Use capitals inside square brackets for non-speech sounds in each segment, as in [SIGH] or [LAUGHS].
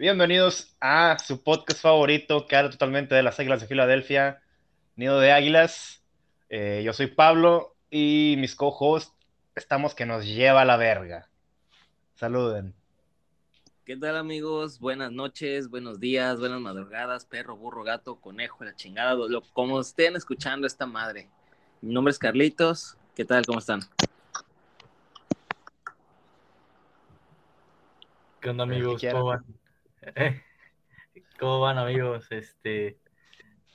Bienvenidos a su podcast favorito, que habla totalmente de las Águilas de Filadelfia, Nido de Águilas. Eh, yo soy Pablo y mis co-hosts estamos que nos lleva a la verga. Saluden. ¿Qué tal amigos? Buenas noches, buenos días, buenas madrugadas, perro, burro, gato, conejo, la chingada, lo, como estén escuchando esta madre. Mi nombre es Carlitos. ¿Qué tal? ¿Cómo están? ¿Qué onda amigos? ¿Cómo van? [LAUGHS] ¿Cómo van amigos? Este,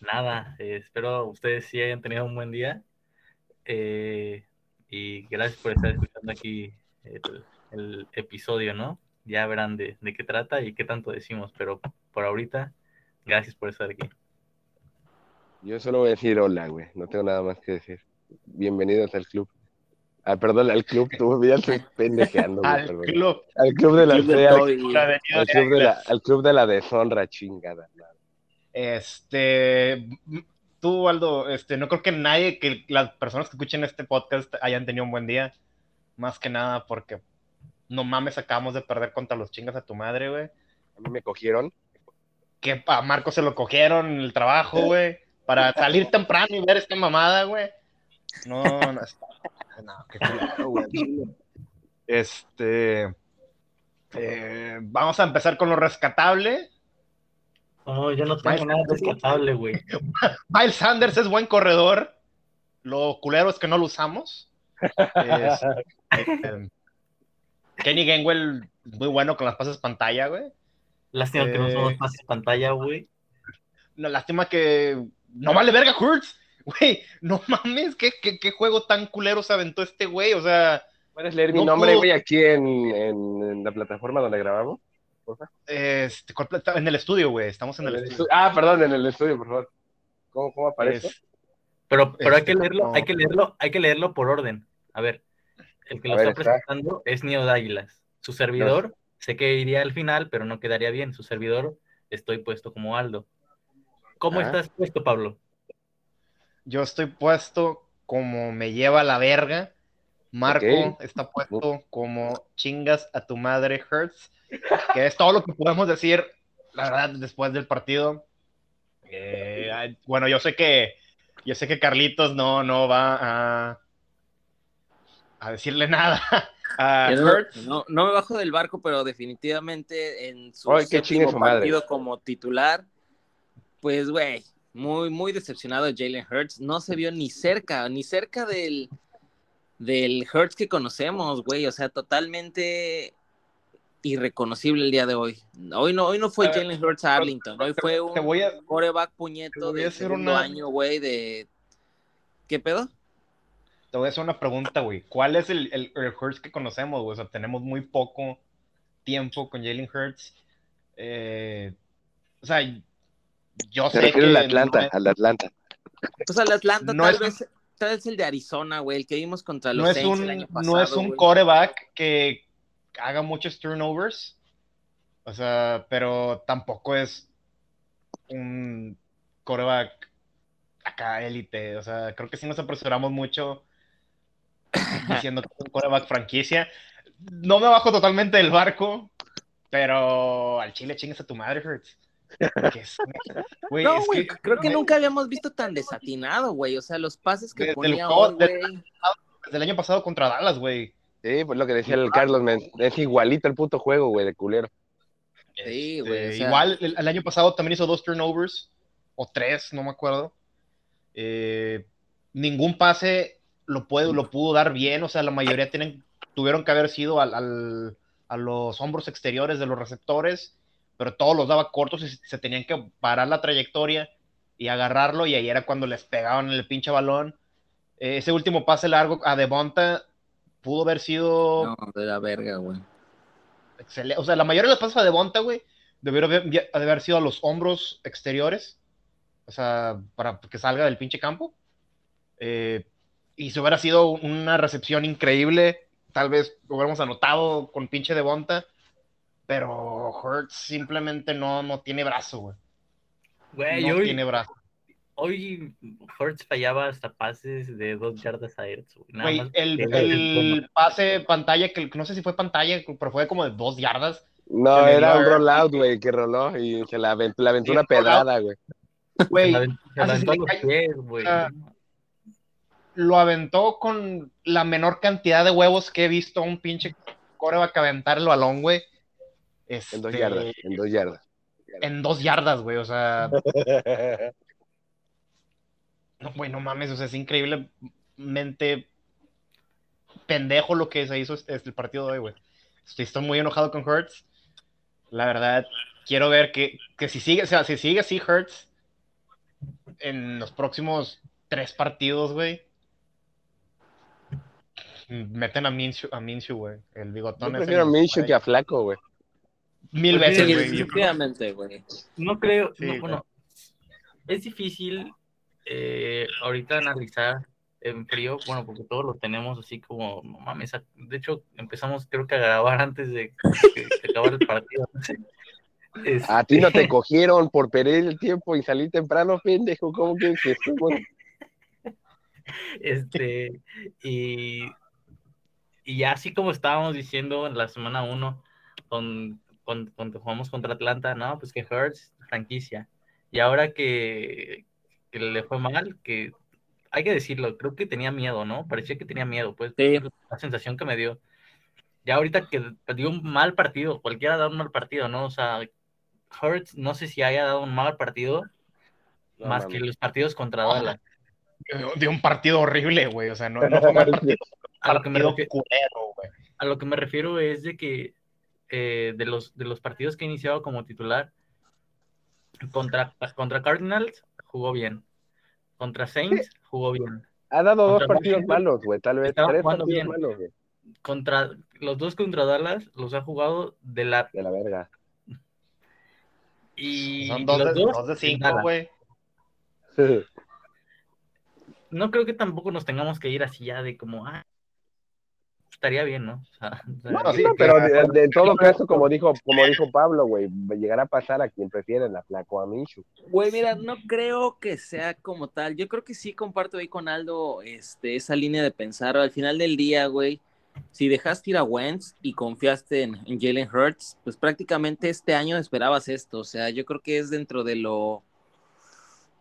nada, eh, espero ustedes sí hayan tenido un buen día. Eh, y gracias por estar escuchando aquí el, episodio, ¿no? Ya verán de, qué trata y qué tanto decimos, pero por ahorita, gracias por estar aquí. Yo solo voy a decir hola, güey, no tengo nada más que decir. Bienvenidos al club. Ah, perdón, al club, tú ya estoy pendejeando. al club. Al club de la, al, club de la, al club de la deshonra, chingada. Este, tú, Aldo, este, no creo que nadie, que las personas que escuchen este podcast hayan tenido un buen día. Más que nada porque no mames, acabamos de perder contra los chingas a tu madre, güey. A mí me cogieron. Que a Marco se lo cogieron en el trabajo, güey. Para salir temprano y ver esta mamada, güey. No, no, está no, qué [LAUGHS] Este. Eh, vamos a empezar con lo rescatable. No, yo no tengo nada rescatable, güey. [LAUGHS] Miles Sanders es buen corredor. Lo culero es que no lo usamos. [LAUGHS] Este, Kenny Gainwell, muy bueno con las pases pantalla, güey. Lástima que no somos eh, pases pantalla, güey. No, lástima que no vale verga Hurts. Güey, no mames, ¿qué, ¿qué, juego tan culero se aventó este güey, o sea... ¿Puedes leer mi nombre, güey, aquí en, en, la plataforma donde grabamos? Este, en el estudio, güey, estamos en, el, estudio. Ah, perdón, en el estudio, por favor. ¿Cómo, cómo aparece? Pero, pero hay que este, leerlo, hay que leerlo, hay que leerlo por orden. A ver, el que lo está presentando es Neo Águilas. Su servidor, sé que iría al final, pero no quedaría bien. Su servidor, estoy puesto como Aldo. ¿Cómo ah. estás puesto, Pablo? Yo estoy puesto como me lleva la verga. Marco está puesto como chingas a tu madre, Hertz. Que es todo lo que podemos decir, la verdad, después del partido. Eh, bueno, yo sé que yo sé que Carlitos no, no va a, a decirle nada [LAUGHS] a no, no, me bajo del barco, pero definitivamente en su partido como titular, pues, güey, muy, muy decepcionado Jalen Hurts. No se vio ni cerca, ni cerca del, del Hurts que conocemos, güey. O sea, totalmente irreconocible el día de hoy. Hoy no, hoy no fue Jalen Hurts a Arlington. Hoy fue un coreback puñeto de segundo un año, güey, de... ¿Qué pedo? Te voy a hacer una pregunta, güey. ¿Cuál es el, el, Hurts que conocemos, güey? O sea, tenemos muy poco tiempo con Jalen Hurts. Eh, o sea, yo sé que. al Atlanta, al Atlanta. Pues al Atlanta, tal, vez, tal vez el de Arizona, güey, el que vimos contra los no es un, el año pasado, No es un coreback que haga muchos turnovers. O sea, pero tampoco es un coreback acá élite. O sea, creo que sí nos apresuramos mucho [LAUGHS] diciendo que es un coreback franquicia. No me bajo totalmente del barco, pero al chile chingues a tu madre, Hurts no, güey, creo que nunca habíamos visto tan desatinado, güey. O sea, los pases que ponía hoy, güey. Desde el año pasado contra Dallas, güey. Sí, pues lo que decía el Carlos, es igualito el puto juego, güey, de culero. Sí, este, güey. igual el, año pasado también hizo dos turnovers, o tres, no me acuerdo. Eh, ningún pase lo, puede, lo pudo dar bien, o sea, la mayoría tienen, tuvieron que haber sido al, a los hombros exteriores de los receptores pero todos los daba cortos y se tenían que parar la trayectoria y agarrarlo, y ahí era cuando les pegaban el pinche balón. Eh, ese último pase largo a Devonta pudo haber sido. No, de la verga, güey. Excelente. O sea, la mayoría de los pases a Devonta, güey, debieron haber, haber sido a los hombros exteriores. O sea, para que salga del pinche campo. Eh, y si hubiera sido una recepción increíble, tal vez lo hubiéramos anotado con pinche Devonta pero Hurts simplemente no, no tiene brazo, güey. Güey, no tiene brazo. Hoy Hurts fallaba hasta pases de dos yardas a Hurts, güey. el, el pase pantalla, que no sé si fue pantalla, pero fue como de dos yardas. No, era un rollout, güey, que roló y se la aventó, la aventó una pedrada, güey. Güey, lo aventó con la menor cantidad de huevos que he visto a un pinche coreback aventar el balón, güey. En dos yardas, este, en dos yardas. En dos yardas, güey, o sea. [LAUGHS] no, güey, no mames, o sea, es increíblemente pendejo lo que se hizo este, el partido de hoy, güey. Estoy, muy enojado con Hurts. La verdad, quiero ver que, si sigue, o sea, si sigue así Hurts en los próximos tres partidos, güey. Meten a Minshew, a Minshew, güey. El bigotón. Yo prefiero a Minshew que a Flaco, güey. Mil veces, güey. Definitivamente, güey. No creo, bueno, es difícil eh, ahorita analizar en frío, bueno, porque todos lo tenemos así como, no mames, de hecho empezamos creo que a grabar antes de que, acabara el partido. A ti no te este [LAUGHS] cogieron por perder el tiempo y salir temprano, pendejo, ¿cómo que Este, y, y ya así como estábamos diciendo en la semana 1, con, cuando jugamos contra Atlanta, no, pues que Hurts, franquicia. Y ahora que, que le fue mal, que hay que decirlo, creo que tenía miedo, ¿no? Parecía que tenía miedo, pues la sensación que me dio. Ya ahorita que dio un mal partido, cualquiera da un mal partido, ¿no? O sea, Hurts, no sé si haya dado un mal partido, más que los partidos contra Dallas. [LAUGHS] Dio un partido horrible, güey, o sea, no, no fue mal partido. a, lo que me refiero, a lo que me refiero es de que eh, de, los, de los partidos que ha iniciado como titular, contra, contra Cardinals jugó bien. Contra Saints jugó bien. Ha dado dos partidos malos, güey, tal vez tres partidos bien. malos, güey. Contra los dos contra Dallas los ha jugado de la de la verga. Y son dos, de, dos, de cinco, güey. [LAUGHS] no creo que tampoco nos tengamos que ir así ya de como, ah, estaría bien, ¿no? [LAUGHS] no, sí, pero de, todo caso, como dijo, como dijo Pablo, güey, llegará a pasar a quien prefiere la flaco a Minshu. Güey, mira, no creo que sea como tal. Yo creo que sí comparto ahí con Aldo este, esa línea de pensar. Al final del día, güey, si dejaste ir a Wentz y confiaste en, en Jalen Hurts, pues prácticamente este año esperabas esto. O sea, yo creo que es dentro de lo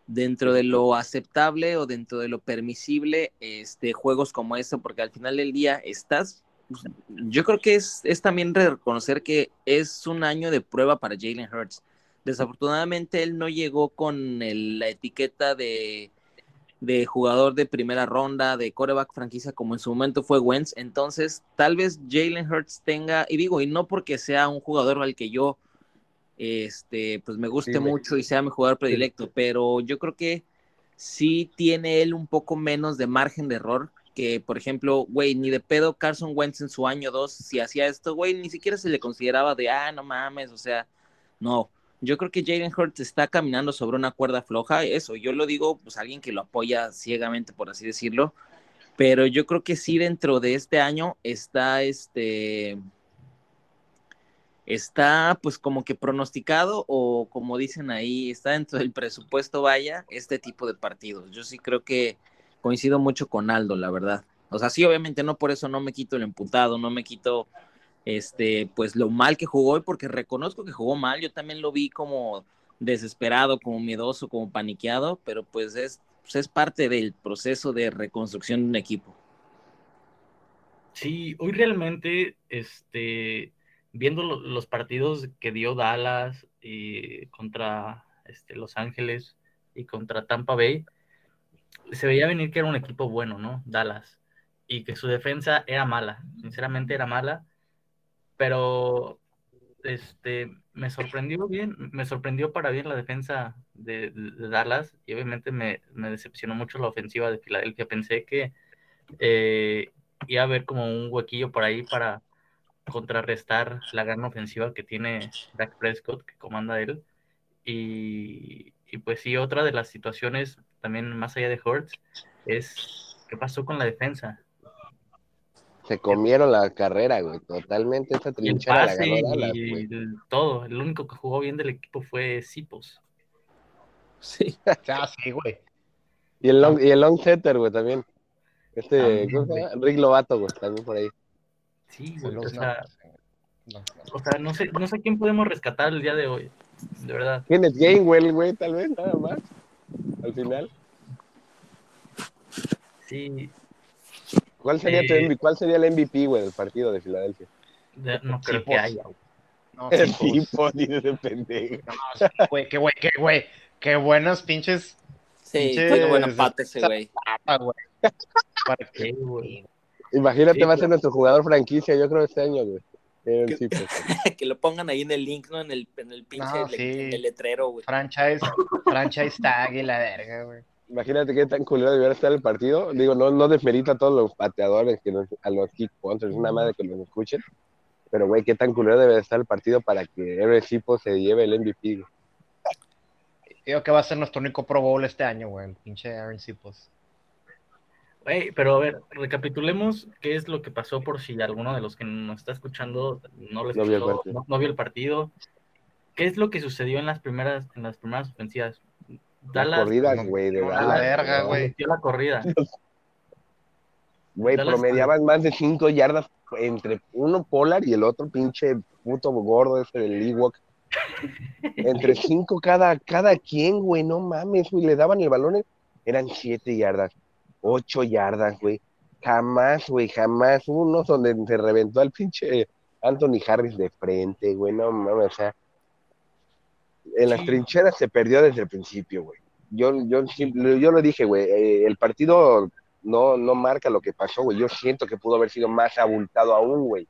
dentro de lo aceptable o dentro de lo permisible este, juegos como eso, porque al final del día estás, pues, yo creo que es, es también reconocer que es un año de prueba para Jalen Hurts. Desafortunadamente él no llegó con la etiqueta de, de jugador de primera ronda, de coreback franquicia, como en su momento fue Wentz. Entonces, tal vez Jalen Hurts tenga, y digo, y no porque sea un jugador al que yo este, pues me guste mucho y sea mi jugador predilecto, pero yo creo que sí tiene él un poco menos de margen de error que, por ejemplo, güey, ni de pedo Carson Wentz en su año 2, si hacía esto, güey, ni siquiera se le consideraba de, ah, no mames, o sea, no. Yo creo que Jalen Hurts está caminando sobre una cuerda floja, eso, yo lo digo, pues alguien que lo apoya ciegamente, por así decirlo, pero yo creo que sí dentro de este año está, este, está pues como que pronosticado o como dicen ahí, está dentro del presupuesto, vaya, este tipo de partidos. Yo sí creo que coincido mucho con Aldo, la verdad. O sea, sí, obviamente no por eso no me quito el emputado, no me quito este, pues lo mal que jugó, porque reconozco que jugó mal, yo también lo vi como desesperado, como miedoso, como paniqueado, pero pues es, pues es parte del proceso de reconstrucción de un equipo. Sí, hoy realmente, este, viendo los partidos que dio Dallas contra este, Los Ángeles y contra Tampa Bay, se veía venir que era un equipo bueno, ¿no? Dallas. Y que su defensa era mala, sinceramente era mala, pero este, me sorprendió bien, me sorprendió para bien la defensa de, Dallas y obviamente me, decepcionó mucho la ofensiva de Filadelfia. Pensé que eh, iba a haber como un huequillo por ahí para, contrarrestar la gran ofensiva que tiene Dak Prescott, que comanda él. Y, pues sí, otra de las situaciones, también más allá de Hurts, es qué pasó con la defensa. Se comieron la carrera, güey, totalmente esa trinchera la ganó y todo, el único que jugó bien del equipo fue Sipos. Sí, ya, [LAUGHS] sí, güey. Y el long, y el long setter, güey, también. Este, Rick Lovato, güey, también por ahí. Sí, güey, o sea, O sea, no sé, no sé quién podemos rescatar el día de hoy. De verdad. ¿Quién es Gainwell, güey? Tal vez, nada más. Al final. Sí. ¿Cuál sería, eh, ¿cuál sería el MVP, güey, del partido de Filadelfia? no creo que haya. No, el tipo, dice de pendejo. No, güey, qué güey, qué güey. Qué buenos pinches. Sí, [LAUGHS] qué buen empate ese güey. ¿Para qué, güey? Imagínate, va a ser nuestro jugador franquicia, yo creo, este año, güey. Que, [LAUGHS] que, lo pongan ahí en el link, ¿no? En el, en el pinche en el letrero, güey. Franchise, franchise tag y la verga, güey. Imagínate qué tan culero debería estar el partido. Digo, no, no desmerita a todos los pateadores, que a los kick es una madre que los escuchen. Pero, güey, qué tan culero debe estar el partido para que el equipo se lleve el MVP. Güey. Creo que va a ser nuestro único Pro Bowl este año, güey, el pinche Aaron Sipos. Pero a ver, recapitulemos qué es lo que pasó por si alguno de los que nos está escuchando no, vio, el no, vio el partido. ¿Qué es lo que sucedió en las primeras, en las primeras ofensivas? Las corridas, güey, de verdad. La verga, güey. la corrida. Güey, promediaban más de 5 yardas entre uno Polar y el otro pinche puto gordo ese del Ewok. [LAUGHS] Entre 5 cada, cada quien, güey, no mames, güey, le daban el balón, eran 7 yardas, 8 yardas, güey. Jamás, güey, jamás. Uno donde se reventó al pinche Anthony Harris de frente, güey, no mames, o sea, en las trincheras se perdió desde el principio, güey. Yo, yo, yo lo dije, güey, eh, el partido no, no marca lo que pasó, güey. Yo siento que pudo haber sido más abultado aún, güey.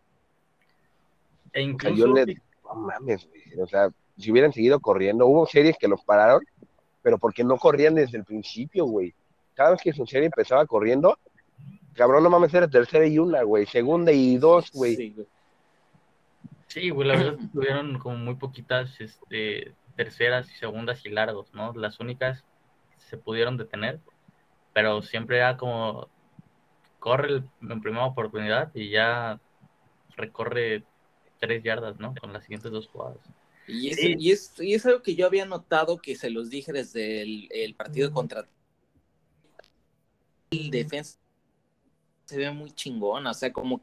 E incluso... no mames, güey. O sea, si hubieran seguido corriendo, hubo series que los pararon, pero porque no corrían desde el principio, güey. Cada vez que su serie empezaba corriendo, cabrón, no mames, era tercera y una, güey. Segunda y dos, güey. Sí, güey, la verdad tuvieron como muy poquitas este, terceras y segundas y largos, ¿no? Las únicas se pudieron detener, pero siempre era como corre en primera oportunidad y ya recorre tres yardas, ¿no? Con las siguientes dos jugadas. Y es, y, es, y es, algo que yo había notado que se los dije desde el, partido contra defensa se ve muy chingón, o sea, como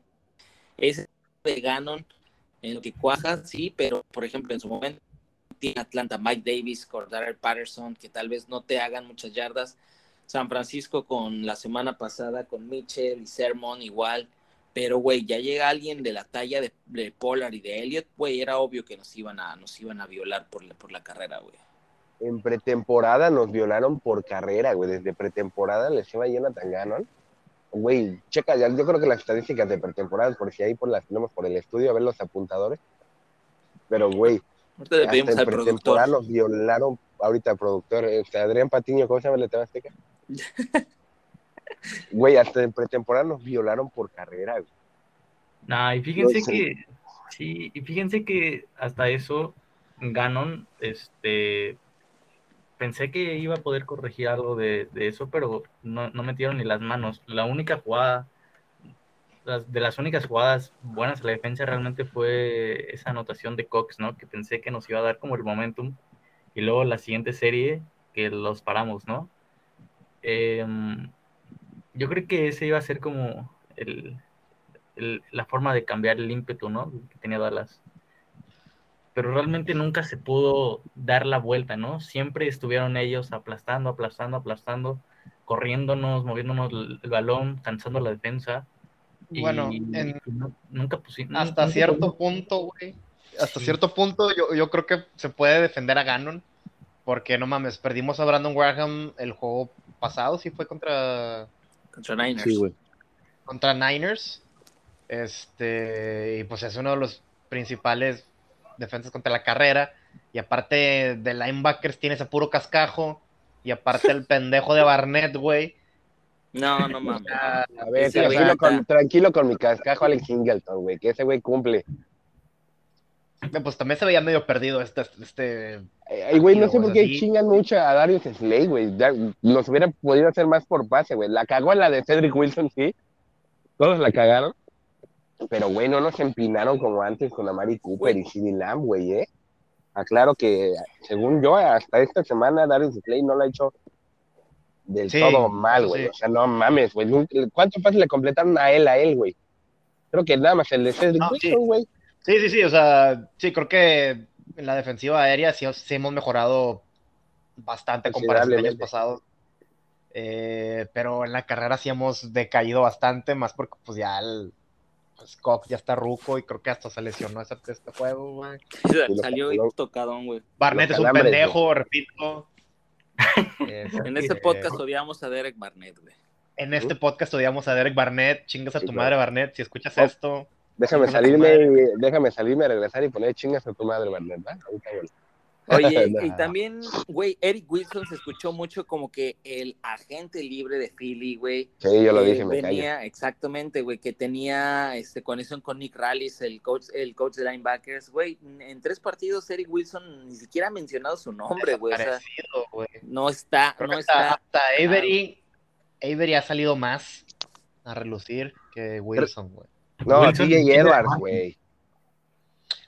ese de Ganon en lo que cuaja, sí, pero por ejemplo en su momento tiene Atlanta Mike Davis, Cordero Patterson, que tal vez no te hagan muchas yardas. San Francisco con la semana pasada con Mitchell y Sermon igual. Pero, güey, ya llega alguien de la talla de, de Pollard y de Elliott, güey, era obvio que nos iban a, nos iban a violar por, por la carrera, güey. En pretemporada nos violaron por carrera, güey. Desde pretemporada les iba Jonathan Gannon. Güey, checa, ya, yo creo que las estadísticas de pretemporada, por si ahí por las tenemos por el estudio, a ver los apuntadores. Pero, güey, hasta en pretemporada nos violaron, ahorita productor, este, Adrián Patiño, ¿cómo se llama el de Azteca? [LAUGHS] Güey, hasta en pretemporada nos violaron por carrera, güey. Nah, y fíjense que, sí, y fíjense que hasta eso, Ganon, este, pensé que iba a poder corregir algo de, eso, pero no, no, metieron ni las manos. La única jugada, de las únicas jugadas buenas a la defensa realmente fue esa anotación de Cox, ¿no? Que pensé que nos iba a dar como el momentum. Y luego la siguiente serie, que los paramos, ¿no? Em, yo creo que ese iba a ser como la forma de cambiar el ímpetu, ¿no? Que tenía Dallas. Pero realmente nunca se pudo dar la vuelta, ¿no? Siempre estuvieron ellos aplastando, aplastando, aplastando, corriéndonos, moviéndonos el, balón, cansando la defensa. Bueno, nunca pusimos. Hasta cierto punto, güey. Hasta cierto punto, yo, yo creo que se puede defender a Ganon. Porque no mames, perdimos a Brandon Graham el juego pasado, sí fue contra. Contra Niners. Sí, güey. Contra Niners. Este. Y pues es uno de los principales defensas contra la carrera. Y aparte de linebackers tienes a puro cascajo. Y aparte el pendejo de Barnett, güey. No, no mames. a ver, tranquilo, con, tranquilo con mi cascajo Alex Singleton, güey, que ese güey cumple. Pues también se veía medio perdido este. este Ay, güey, no sé por qué chingan mucho a Darius Slay, güey. Nos hubieran podido hacer más por pase, güey. La cagó la de Cedric Wilson, sí. Todos la cagaron. Pero, güey, no nos empinaron como antes con Amari Cooper y Sidney Lamb, güey, ¿eh? Aclaro que, según yo, hasta esta semana Darius Slay no lo ha hecho del todo mal, güey. O sea, no mames, güey. ¿Cuántos pases le completaron a él, a él, güey? Creo que nada más el de Cedric güey. Sí, sí, sí, o sea, sí, creo que en la defensiva aérea sí, hemos mejorado bastante comparación con años pasados. Eh, pero en la carrera sí hemos decaído bastante, más porque pues ya el pues, ya está ruco y creo que hasta se lesionó este, este juego, güey. Salió tocadón, güey. Barnett es un pendejo, repito. [LAUGHS] en este podcast odiamos a Derek Barnett, güey. En este podcast odiamos a Derek Barnett. Chingas a tu madre, Barnett. Si escuchas oh, esto. Déjame salirme, déjame salirme a regresar y poner chingas a tu madre, Barnett, ¿va? Oye, [LAUGHS] y también, güey, Eric Wilson se escuchó mucho como que el agente libre de Philly, güey. Sí, yo lo dije, me venía, Exactamente, güey, que tenía este, conexión con Nick Rallis, el coach, el coach de linebackers, güey. En tres partidos, Eric Wilson ni siquiera ha mencionado su nombre, güey. O sea, no está, no está. Hasta Avery, Avery ha salido más a relucir que Wilson, güey. No, TJ Edwards, güey.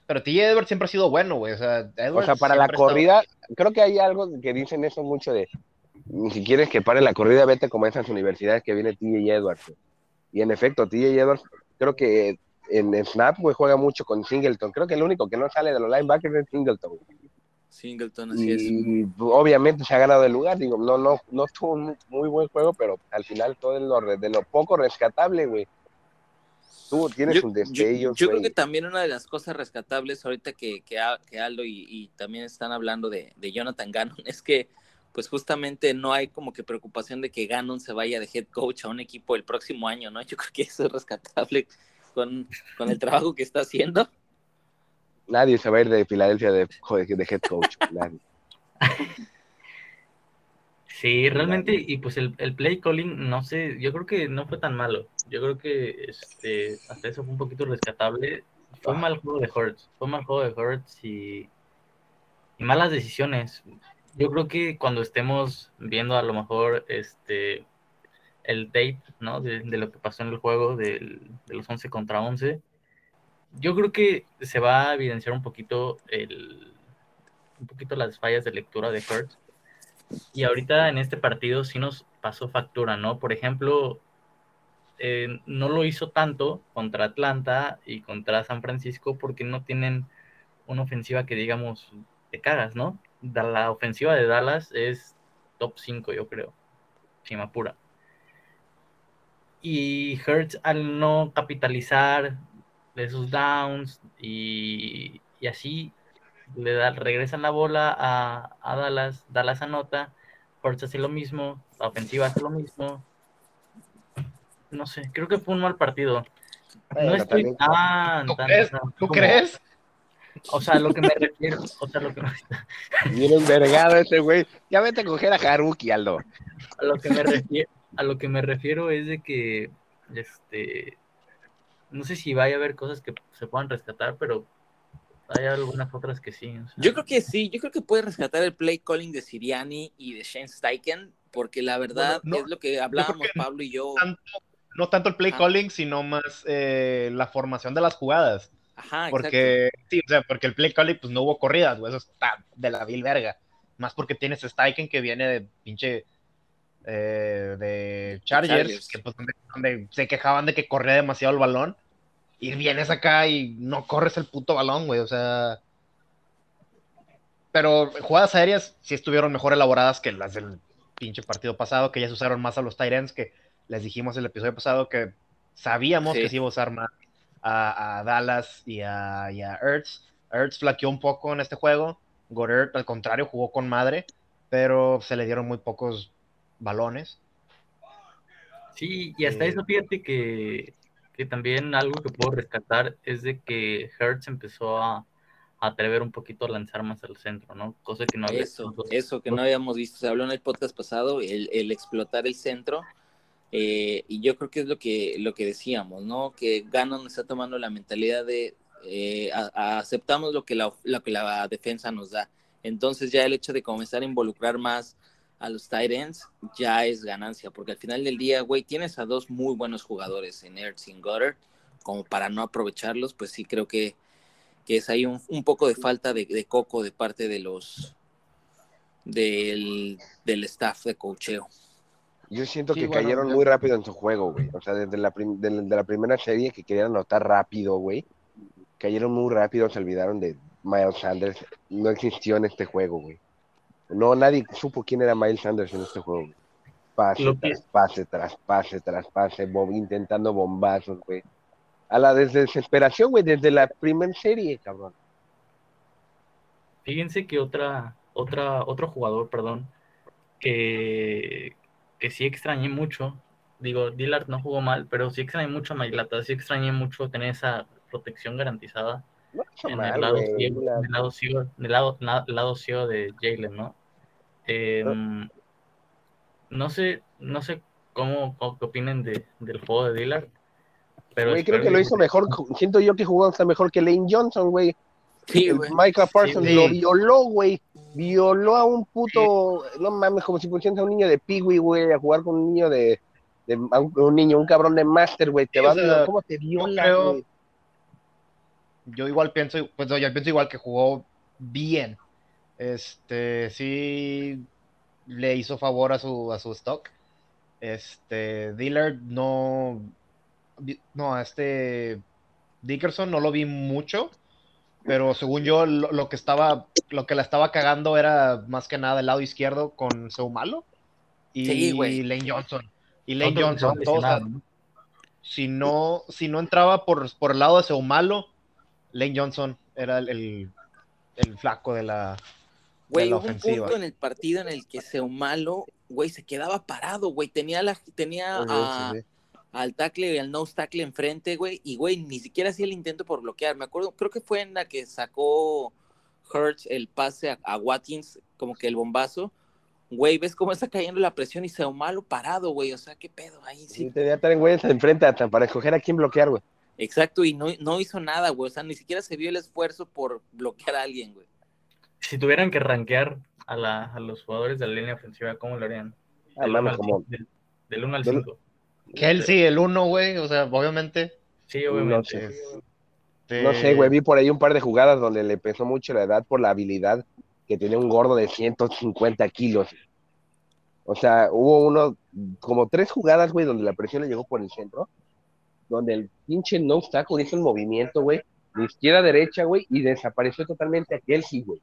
Pero TJ Edwards siempre ha sido bueno, güey. O sea, o sea para la corrida, creo que hay algo que dicen eso mucho de, si quieres que pare la corrida, vete como esas universidades que viene TJ Edwards. Y en efecto, TJ Edwards, creo que en Snap, güey, juega mucho con Singleton. Creo que el único que no sale de los linebackers es Singleton. Singleton, así es. Y obviamente se ha ganado el lugar. Digo, no, no, no tuvo un muy buen juego, pero al final todo lo, de lo poco rescatable, güey, Tú tienes un destello. Yo, creo que también una de las cosas rescatables ahorita que, que, Aldo y, también están hablando de, Jonathan Gannon [LAUGHS] es que pues justamente no hay como que preocupación de que Gannon se vaya de head coach a un equipo el próximo año, ¿no? Yo creo que eso es rescatable con, el trabajo que está haciendo. Nadie se va a ir de Filadelfia de, de head coach, [LAUGHS] nadie. Sí, realmente, y pues el, el, play calling, no sé, yo creo que no fue tan malo. Yo creo que este, hasta eso fue un poquito rescatable. Fue un mal juego de Hurts, fue un mal juego de Hurts y, y malas decisiones. Yo creo que cuando estemos viendo a lo mejor este el tape, ¿no? De, lo que pasó en el juego de los 11 contra 11, yo creo que se va a evidenciar un poquito el un poquito las fallas de lectura de Hurts y ahorita en este partido sí nos pasó factura, ¿no? Por ejemplo, eh, no lo hizo tanto contra Atlanta y contra San Francisco porque no tienen una ofensiva que digamos te cagas, ¿no? La ofensiva de Dallas es top 5, yo creo, si me apura. Y Hertz al no capitalizar de sus downs y, y así le da, regresan la bola a, a Dallas, Dallas anota, Forza hace lo mismo, la ofensiva hace lo mismo. No sé, creo que fue un mal partido. No estoy tan, ¿Tú crees? ¿Tú crees? O sea, lo que me refiero, o sea, lo que Viene envergado ese güey. Ya vete a coger a Haruki, Aldo. A lo que me refiero, a lo que me refiero es de que este no sé si vaya a haber cosas que se puedan rescatar, pero hay algunas otras que sí. Yo creo que sí, yo creo que puede rescatar el play calling de Siriani y de Shane Steichen, porque la verdad es lo que hablábamos Pablo y yo. no tanto el play calling, sino más eh, la formación de las jugadas. Ajá, porque, sí, o sea, porque el play calling, pues no hubo corridas, güey, eso está de la vil verga. Más porque tienes Steichen que viene de pinche eh, de Chargers, Que, pues, donde se quejaban de que corría demasiado el balón y vienes acá y no corres el puto balón, güey, o sea. Pero jugadas aéreas sí estuvieron mejor elaboradas que las del pinche partido pasado, que ya se usaron más a los Tyrants, que les dijimos el episodio pasado que sabíamos que se iba a usar más a, Dallas y a, y a Ertz. Ertz flaqueó un poco en este juego. Goddard, al contrario, jugó con madre, pero se le dieron muy pocos balones. Sí, y hasta eh, eso fíjate que que también algo que puedo rescatar es de que Hertz empezó a, atrever un poquito a lanzar más al centro, ¿no? Cosa que no había Eso, eso que no habíamos visto. Se habló en el podcast pasado, el, explotar el centro. Eh, y yo creo que es lo que, lo que decíamos, ¿no? Que Gannon está tomando la mentalidad de eh, aceptamos lo que, la, lo que la defensa nos da. Entonces ya el hecho de comenzar a involucrar más a los tight ends ya es ganancia, porque al final del día, güey, tienes a dos muy buenos jugadores en Ertz y en Goddard, como para no aprovecharlos, pues sí creo que, que es ahí un, poco de falta de, coco de parte de los del, staff de cocheo. Yo siento que cayeron muy rápido en su juego, güey. O sea, desde la, la primera serie que querían anotar rápido, güey. cayeron muy rápido, se olvidaron de Miles Sanders. No existió en este juego, güey. No, nadie supo quién era Miles Sanders en este juego. Pase tras pase, tras pase, tras pase, intentando bombazos, güey. A la desesperación, güey, desde la primera serie, cabrón. Fíjense que otra, otra, otro jugador, perdón, que, que sí extrañé mucho. Digo, Dillard no jugó mal, pero sí extrañé mucho a Mailata, sí extrañé mucho tener esa protección garantizada en, el lado ciego, en, el lado ciego, el lado, lado ciego de Jalen, ¿no? Em, no sé, no sé cómo, cómo opinen de, del juego de Dillard. Pero creo que lo hizo mejor. Siento yo que jugó hasta mejor que Lane Johnson, güey. Sí, Michael Parsons lo violó, güey. Violó a un puto, no mames, como si pusieras a un niño de Peewee, güey, a jugar con un niño de, de un niño, un cabrón de Master, güey. Te va a ¿cómo te viola, güey? Yo igual pienso, pues yo pienso igual que jugó bien. Este, sí le hizo favor a su, a su stock. Este, Dillard no, no, a este Dickerson no lo vi mucho, pero según yo lo, que estaba, lo que la estaba cagando era más que nada el lado izquierdo con Seumalo y, Lane Johnson. Y Lane Johnson, si no, si no entraba por, por el lado de Seumalo, Lane Johnson era el, flaco de la, Güey, hubo un punto en el partido en el que Seumalo, güey, se quedaba parado, güey. Tenía, la, tenía al tackle y al nose tackle enfrente, güey. Y, güey, ni siquiera hacía el intento por bloquear. Me acuerdo, creo que fue en la que sacó Hurts el pase a, Watkins, como que el bombazo. Güey, ves cómo está cayendo la presión y Seumalo parado, güey. O sea, qué pedo ahí. Sí, sí tenía tres güeyes enfrente hasta para escoger a quién bloquear, güey. Exacto, y no, no hizo nada, güey. O sea, ni siquiera se vio el esfuerzo por bloquear a alguien, güey. Si tuvieran que rankear a, la, a los jugadores de la línea ofensiva, ¿cómo lo harían? Ah, del, 1 al 5. Kelsey, el 1, güey. O sea, obviamente. Sí, obviamente. No sé. güey. Vi por ahí un par de jugadas donde le pesó mucho la edad por la habilidad que tenía un gordo de 150 kilos. O sea, hubo uno, como tres jugadas, güey, donde la presión le llegó por el centro donde el pinche no tackle hizo el movimiento, güey, de izquierda a derecha, güey, y desapareció totalmente a Kelsey, güey.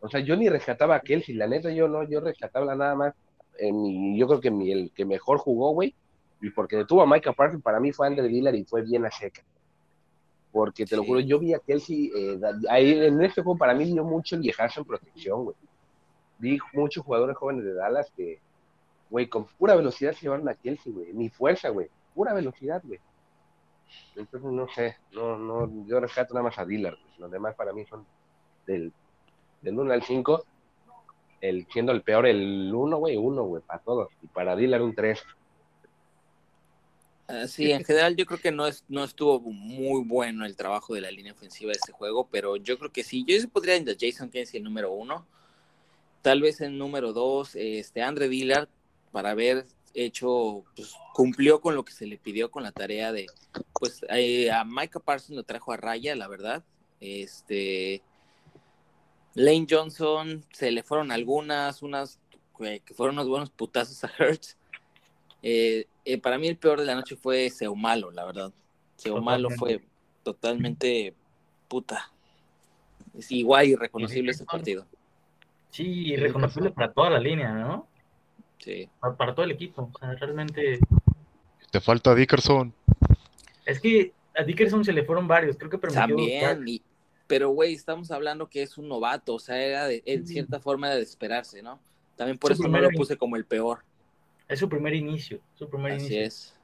O sea, yo ni rescataba a Kelsey, la neta, yo no, yo rescataba nada más. En yo creo que mi, el que mejor jugó, güey, y porque detuvo a Micah Parsons, para mí fue Andrew Dillard y fue bien a seca. Porque te lo juro, yo vi a Kelsey, eh, ahí en este juego para mí dio mucho el viejarse en protección, güey. Vi muchos jugadores jóvenes de Dallas que, güey, con pura velocidad se llevaron a Kelsey, güey, ni fuerza, güey pura velocidad, güey. Entonces, no sé, no, no, yo rescato nada más a Dillard, los demás para mí son del, del 1 al 5, el, siendo el peor el 1, güey, 1, güey, para todos, y para Dillard un 3. Ah, sí, en general yo creo que no, es, no estuvo muy bueno el trabajo de la línea ofensiva de este juego, pero yo creo que sí. Yo podría ir a Jason Kensey el número uno, tal vez el número dos, este Andre Dillard, para ver hecho, pues cumplió con lo que se le pidió con la tarea de, pues eh, a Micah Parsons lo trajo a raya, la verdad. Este, Lane Johnson se le fueron algunas, unas que fueron unos buenos putazos a Hertz. Eh, eh, para mí el peor de la noche fue Seumalo, la verdad. Seumalo fue totalmente puta. Es igual irreconocible ese partido. Sí, irreconocible para toda la línea, ¿no? Sí. Para, todo el equipo. O sea, realmente. Te falta Dickerson. Es que a Dickerson se le fueron varios. Creo que permitió. También. pero, güey, estamos hablando que es un novato. O sea, era de, en cierta forma de esperarse, ¿no? También por eso no lo puse como el peor. Es su primer inicio. Su primer Así es.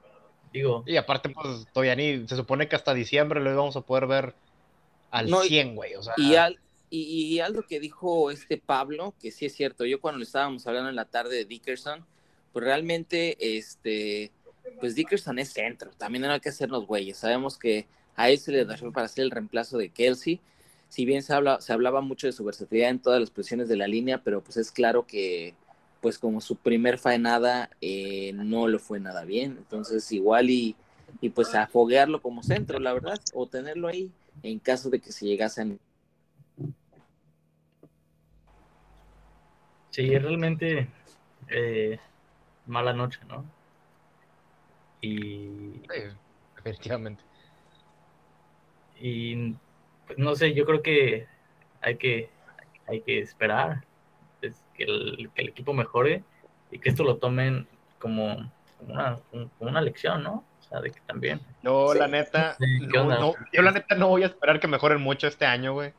Digo. Y aparte, pues, todavía ni. Se supone que hasta diciembre lo íbamos a poder ver al 100, güey. O sea. Y al, y, algo que dijo este Pablo, que sí es cierto, yo cuando le estábamos hablando en la tarde de Dickerson, pues realmente, este, pues Dickerson es centro, también no hay que hacernos güeyes, sabemos que a él se le da para hacer el reemplazo de Kelsey, si bien se, habla, se hablaba mucho de su versatilidad en todas las posiciones de la línea, pero pues es claro que pues como su primer faenada eh, no lo fue nada bien, entonces igual y, y pues a foguearlo como centro, la verdad, o tenerlo ahí en caso de que se llegasen Sí, realmente eh, mala noche, ¿no? Y. efectivamente. y pues, no sé, yo creo que hay que, hay que esperar pues, que, el, que el equipo mejore y que esto lo tomen como, una, una lección, ¿no? O sea, de que también. No, la neta, no, yo la neta no voy a esperar que mejoren mucho este año, güey.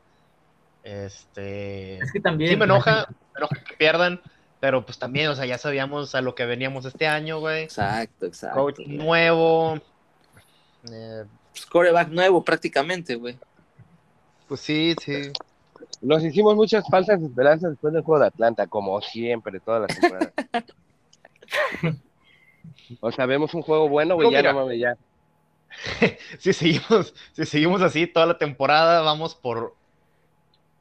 Este. Es que también. Sí, me enoja, me enoja que pierdan, pero pues también, o sea, ya sabíamos a lo que veníamos este año, güey. Exacto, exacto. Coach nuevo. Eh, Scoreback nuevo prácticamente, güey. Pues sí, sí. Nos hicimos muchas falsas esperanzas después del juego de Atlanta, como siempre, todas las temporadas. [LAUGHS] o sea, vemos un juego bueno, güey, ya no mames, ya. [LAUGHS] si seguimos, si seguimos así toda la temporada, vamos por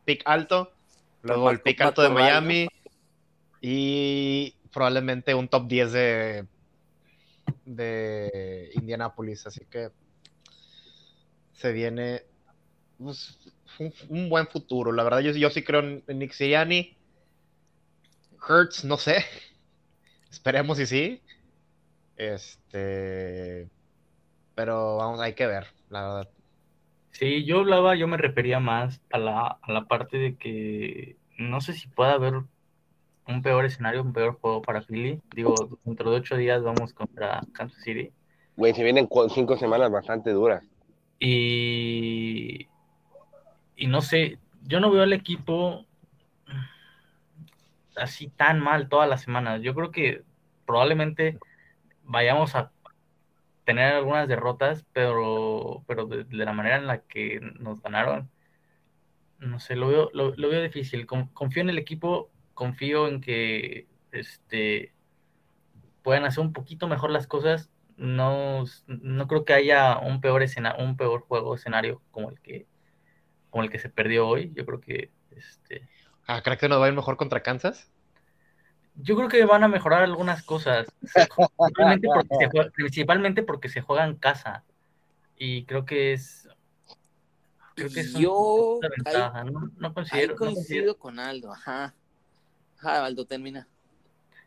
pick alto, luego el pick alto de Miami y probablemente un top 10 de, de Indianapolis, así que se viene pues, un, buen futuro. La verdad, yo, yo sí creo en, Nick Sirianni. Hurts, no sé. [LAUGHS] Esperemos y sí. Este. Pero vamos, hay que ver, la verdad. Sí, yo hablaba, yo me refería más a la, a la parte de que no sé si pueda haber un peor escenario, un peor juego para Philly. Digo, dentro de ocho días vamos contra Kansas City. Güey, se vienen cinco semanas bastante duras. Y, y no sé, yo no veo al equipo así tan mal todas las semanas. Yo creo que probablemente vayamos a tener algunas derrotas, pero, pero de, la manera en la que nos ganaron, no sé, lo veo, lo, veo difícil. confío en el equipo, confío en que este, puedan hacer un poquito mejor las cosas. No, no creo que haya un peor, escena, un peor juego escenario como el que como el que se perdió hoy. Yo creo que este. Ah, ¿crees que nos va a ir mejor contra Kansas? Yo creo que van a mejorar algunas cosas. Principalmente porque se, juega en casa. Y creo que es. Creo que es yo una ventaja. no, considero. coincido con Aldo, ajá. Ajá, Aldo, termina.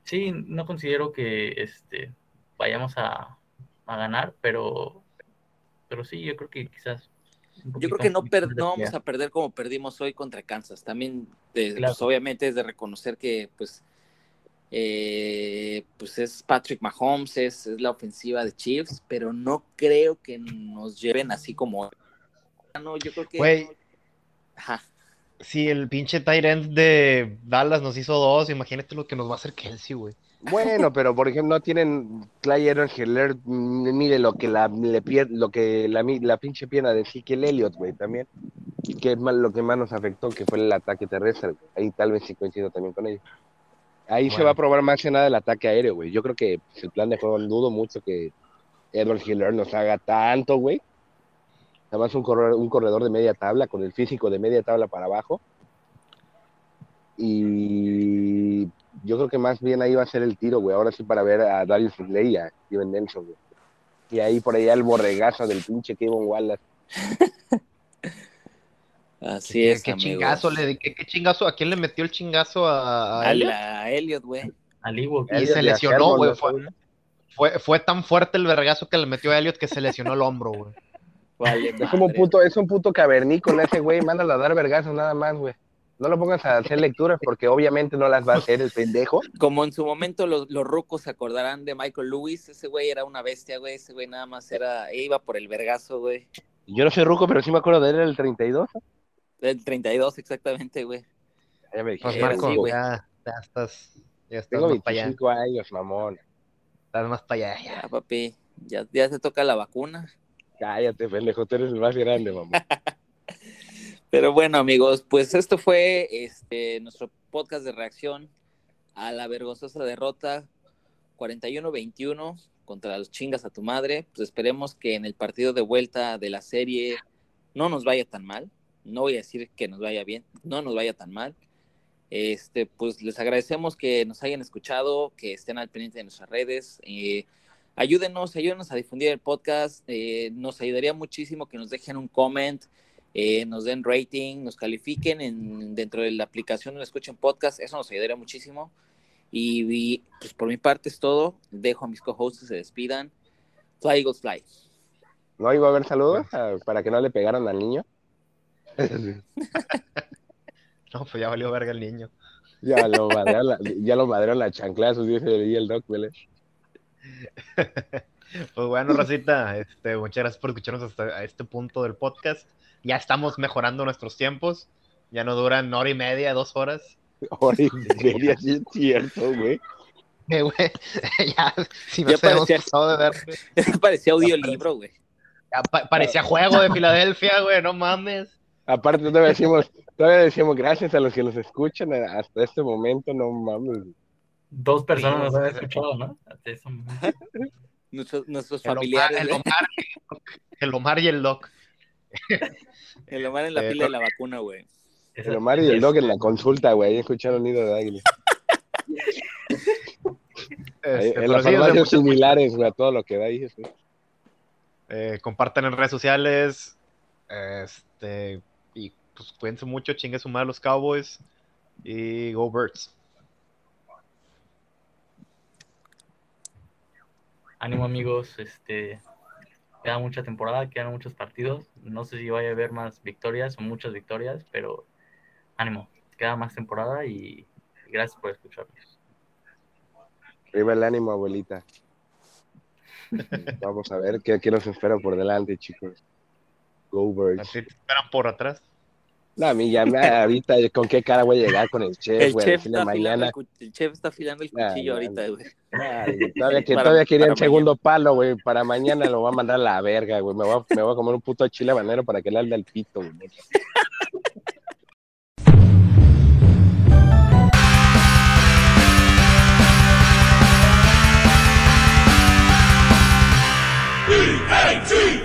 Sí, no considero que este vayamos a, a ganar, pero pero sí, yo creo que quizás yo creo que no, no vamos a perder como perdimos hoy contra Kansas. También, pues, obviamente, es de reconocer que, pues, eh, pues es Patrick Mahomes, es, la ofensiva de Chiefs, pero no creo que nos lleven así como. No, yo creo que. Güey. Ajá. Si el pinche Tyrant de Dallas nos hizo dos, imagínate lo que nos va a hacer Kelsey, güey. Bueno, [LAUGHS] pero por ejemplo, no tienen Clay Heller, mm, mire lo que la le lo que la, la pinche pierna de Ezekiel Elliott, güey, también. Que es lo que más nos afectó, que fue el ataque terrestre. Ahí tal vez sí coincido también con ellos. Ahí se va a probar más que nada el ataque aéreo, güey. Yo creo que pues, el plan de juego, dudo mucho que Edward Hiller nos haga tanto, güey. Además, un corredor, un corredor de media tabla, con el físico de media tabla para abajo. Y yo creo que más bien ahí va a ser el tiro, güey. Ahora sí para ver a Darius Slay y a Steven Nelson, güey. Y ahí por allá el borregazo del pinche Kevin Wallace. [LAUGHS] Así es, ¿Qué chingazo le ¿qué, chingazo? ¿A quién le metió el chingazo a, a, Elliot? güey. Al Y se lesionó, güey. Fue, fue, tan fuerte el vergazo que le metió a Elliot que se lesionó el hombro, güey. es como puto, es un puto cavernícola ese güey, mándalo a dar vergazos nada más, güey. No lo pongas a hacer lecturas porque obviamente no las va a hacer el pendejo. Como en su momento los, los rucos se acordarán de Michael Lewis, ese güey era una bestia, güey, ese güey nada más era, iba por el vergazo, güey. Yo no soy ruco, pero sí me acuerdo de él, el 32. El 32, exactamente, güey. Ya me pues Marco, ya, ya estás, ya estás Tengo 25 años, mamón. Estás más para allá. Ya, papi, ya, ya te toca la vacuna. Cállate, pendejo, tú eres el más grande, mamón. [LAUGHS] Pero bueno, amigos, pues esto fue este, nuestro podcast de reacción a la vergonzosa derrota 41-21 contra los chingas a tu madre. Pues esperemos que en el partido de vuelta de la serie no nos vaya tan mal. No voy a decir que nos vaya bien, no nos vaya tan mal. Este, pues les agradecemos que nos hayan escuchado, que estén al pendiente de nuestras redes. Eh, ayúdenos, ayúdenos a difundir el podcast. Eh, nos ayudaría muchísimo que nos dejen un comment eh, nos den rating, nos califiquen en, dentro de la aplicación donde escuchen podcast, eso nos ayudaría muchísimo. Y, pues por mi parte es todo, dejo a mis co-hosts que se despidan. Fly Eagles Fly. ¿No iba a haber saludos para que no le pegaran al niño? [LAUGHS] no, pues ya valió verga el niño. Ya lo madreó la, ya lo la chanclazo, dice el Doc Vélez. [LAUGHS] Pues bueno, Racita, este, muchas gracias por escucharnos hasta este punto del podcast. Ya estamos mejorando nuestros tiempos. Ya no duran hora y media, dos horas. Hora y [LAUGHS] media, sí es cierto, güey. Eh, güey, ya, si no ya parecía, de ver. parecía audiolibro, güey. parecía juego de Filadelfia, güey, no mames. Aparte, todavía decimos, todavía decimos gracias a los que nos escuchan hasta este momento, no mames. Dos personas nos han escuchado, ¿no? Hasta ese [LAUGHS] Nuestros, nuestros familiares. el, Omar, el, Omar, y el Doc. [LAUGHS] El Omar en la eh, fila de la vacuna, güey. El Omar y el Doc en la consulta, güey. Escucharon nido de águila. [LAUGHS] Este, en las farmacias similares, güey, a todo lo que da ahí. Eh, compartan en redes sociales. Este, y pues cuídense mucho, chingue su madre los Cowboys. Y go Birds. ánimo amigos, este, queda mucha temporada, quedan muchos partidos, no sé si vaya a haber más victorias o muchas victorias, pero ánimo, queda más temporada y gracias por escucharnos. Viva el ánimo, abuelita. [LAUGHS] Vamos a ver qué, qué, nos espera por delante, chicos. Go Birds. ¿Así te esperan por atrás? No, a mí ya me ahorita con qué cara voy a llegar con el chef, el Chef está mañana. El, chef está afilando el cuchillo ahorita, güey. todavía, [LAUGHS] que, todavía quería el segundo palo, güey. Para mañana lo voy a mandar a la verga, güey. Me voy a, me voy a comer un puto chile banero para que le alde el pito, güey. B-A-T